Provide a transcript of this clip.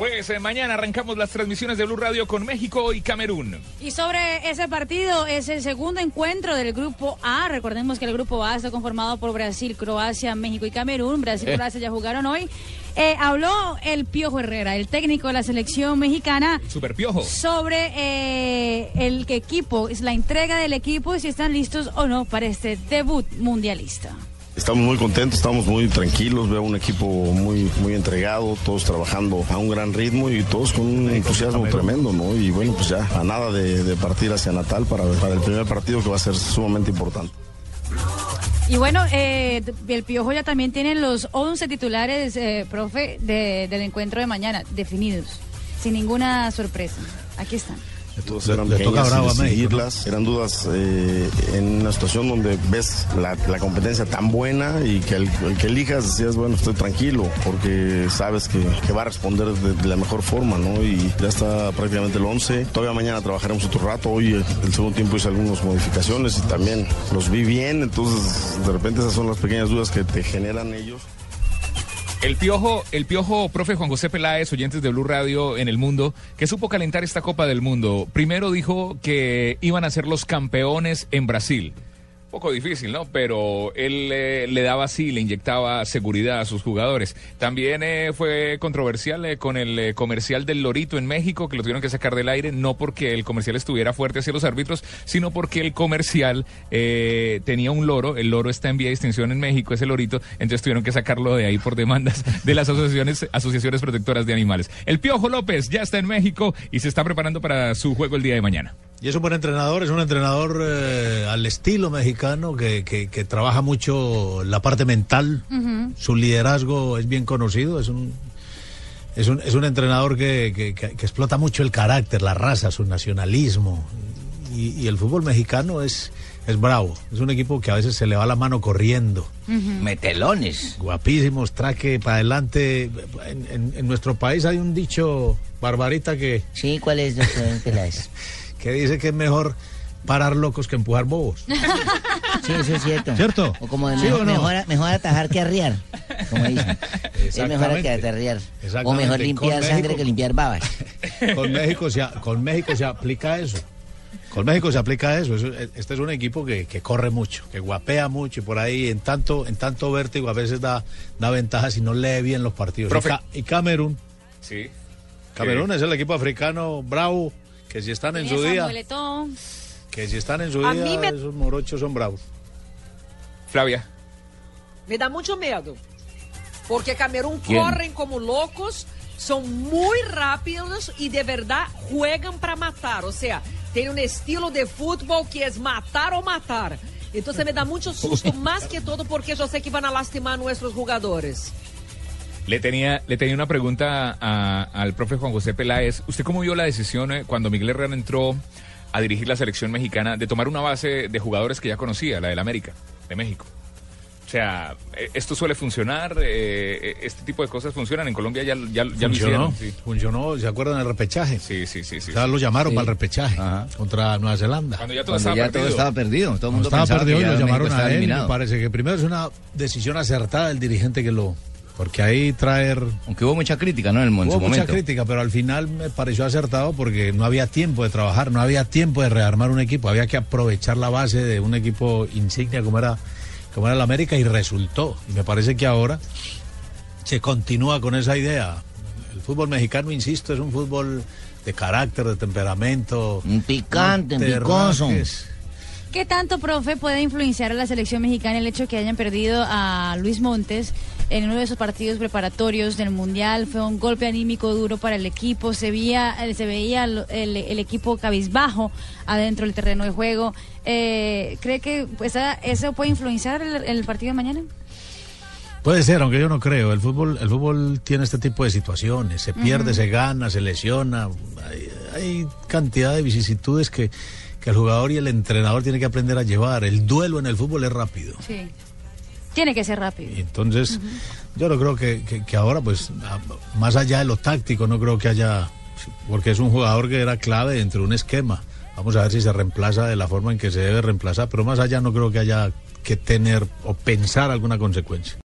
Pues eh, mañana arrancamos las transmisiones de Blue Radio con México y Camerún. Y sobre ese partido, es el segundo encuentro del grupo A. Recordemos que el grupo A está conformado por Brasil, Croacia, México y Camerún. Brasil y Eh. Croacia ya jugaron hoy. Eh, habló el Piojo Herrera, el técnico de la selección mexicana, Super Piojo. sobre eh, el equipo, es la entrega del equipo y si están listos o no para este debut mundialista. Estamos muy contentos, estamos muy tranquilos, veo un equipo muy, muy entregado, todos trabajando a un gran ritmo y todos con un entusiasmo tremendo, ¿no? Y bueno, pues ya a nada de, partir hacia Natal para, para el primer partido que va a ser sumamente importante. Y bueno, eh, el Piojo ya también tiene los 11 titulares, eh, profe, de- del encuentro de mañana, definidos, sin ninguna sorpresa. Aquí están. Todos eran le toca pequeñas y bravo a México, decidirlas. Eran dudas eh, en una situación donde ves la, la competencia tan buena y que el, el que elijas decías, bueno, estoy tranquilo porque sabes que, que va a responder de, de la mejor forma, ¿no? Y ya está prácticamente el 11. Todavía mañana trabajaremos otro rato. Hoy eh, el segundo tiempo hice algunas modificaciones y también los vi bien. Entonces, de repente esas son las pequeñas dudas que te generan ellos. El piojo, el piojo, profe Juan José Peláez, oyentes de Blue Radio en el mundo, que supo calentar esta Copa del Mundo. Primero dijo que iban a ser los campeones en Brasil. Poco difícil, ¿no? Pero él eh, le daba así, le inyectaba seguridad a sus jugadores. También eh, fue controversial eh, con el eh, comercial del Lorito en México, que lo tuvieron que sacar del aire, no porque el comercial estuviera fuerte hacia los árbitros, sino porque el comercial eh, tenía un loro, el loro está en vía de extinción en México, ese lorito, entonces tuvieron que sacarlo de ahí por demandas de las asociaciones, asociaciones protectoras de animales. El Piojo López ya está en México y se está preparando para su juego el día de mañana. Y es un buen entrenador, es un entrenador eh, al estilo mexicano que, que- que trabaja mucho la parte mental. Su liderazgo es bien conocido, es un, es un, es un entrenador que, que- que- que explota mucho el carácter, la raza, su nacionalismo. Y, y el fútbol mexicano es, es bravo, es un equipo que a veces se le va la mano corriendo. Metelones. Guapísimos, traque para adelante. En, en- en nuestro país hay un dicho barbarita que, Sí, ¿cuál es, doctor Peláez? que dice que es mejor parar locos que empujar bobos. Sí, eso es cierto. ¿Cierto? O como de ¿Sí mejor, o no? mejor, mejor atajar que arriar, como dicen. Es mejor que. O mejor Con limpiar sangre México- que limpiar babas. Con México se, con México se aplica eso. Con México se aplica eso. Eso- Este es un equipo que, que corre mucho, que guapea mucho y por ahí en tanto, en tanto vértigo a veces da, da ventaja si no lee bien los partidos. Profe. Y, Ca- y Camerún, Sí. Camerún es el equipo africano bravo, que si están en su día, que si están en su A día, mí me- esos morochos son bravos. Flavia. Me dá muito medo. Porque Camerún ¿Quién? correm como loucos, são muito rápidos e de verdade juegam para matar. Ou seja, tem um estilo de futebol que é matar ou matar. Então me dá muito susto, mais que todo, porque eu sei que vão lastimar nossos jogadores. Le tenía, le tenía una pregunta a- al profe Juan José Peláez. ¿Usted cómo vio la decisión eh, cuando Miguel Herrera entró a dirigir la selección mexicana de tomar una base de jugadores que ya conocía, la del América, de México? O sea, eh, ¿esto suele funcionar? Eh, ¿Este tipo de cosas funcionan? En Colombia ya, ya, ya lo funcionó, hicieron. Sí, funcionó, ¿se acuerdan del repechaje? sí, sí. sí, sí. O sea, lo llamaron Sí. para el repechaje Ajá. contra Nueva Zelanda. Cuando ya todo Cuando estaba ya perdido. todo estaba perdido. Todo el mundo estaba perdido que y lo llamaron a él. y Me parece que primero es una decisión acertada del dirigente que lo. Porque ahí traer. Aunque hubo mucha crítica, ¿no? En, el, Hubo mucha crítica, pero al final me pareció acertado porque no había tiempo de trabajar, no había tiempo de rearmar un equipo. Había que aprovechar la base de un equipo insignia como era, como era el América y resultó. Y me parece que ahora se continúa con esa idea. El fútbol mexicano, insisto, es un fútbol de carácter, de temperamento. Un picante, picoso. rajes. ¿Qué tanto, profe, puede influenciar a la selección mexicana el hecho que hayan perdido a Luis Montes en uno de esos partidos preparatorios del Mundial? Fue un golpe anímico duro para el equipo. Se veía, eh, se veía el, el- el equipo cabizbajo adentro del terreno de juego. Eh, ¿Cree que esa- eso puede influenciar el, el partido de mañana? Puede ser, aunque yo no creo. El fútbol, el fútbol tiene este tipo de situaciones. Se pierde, se gana, se lesiona. Hay, hay cantidad de vicisitudes que, que el jugador y el entrenador tienen que aprender a llevar. El duelo en el fútbol es rápido. Sí. Tiene que ser rápido. Y entonces, yo no creo que, que- que ahora, pues, más allá de lo táctico, no creo que haya. Porque es un jugador que era clave dentro de un esquema. Vamos a ver si se reemplaza de la forma en que se debe reemplazar. Pero más allá, no creo que haya que tener o pensar alguna consecuencia.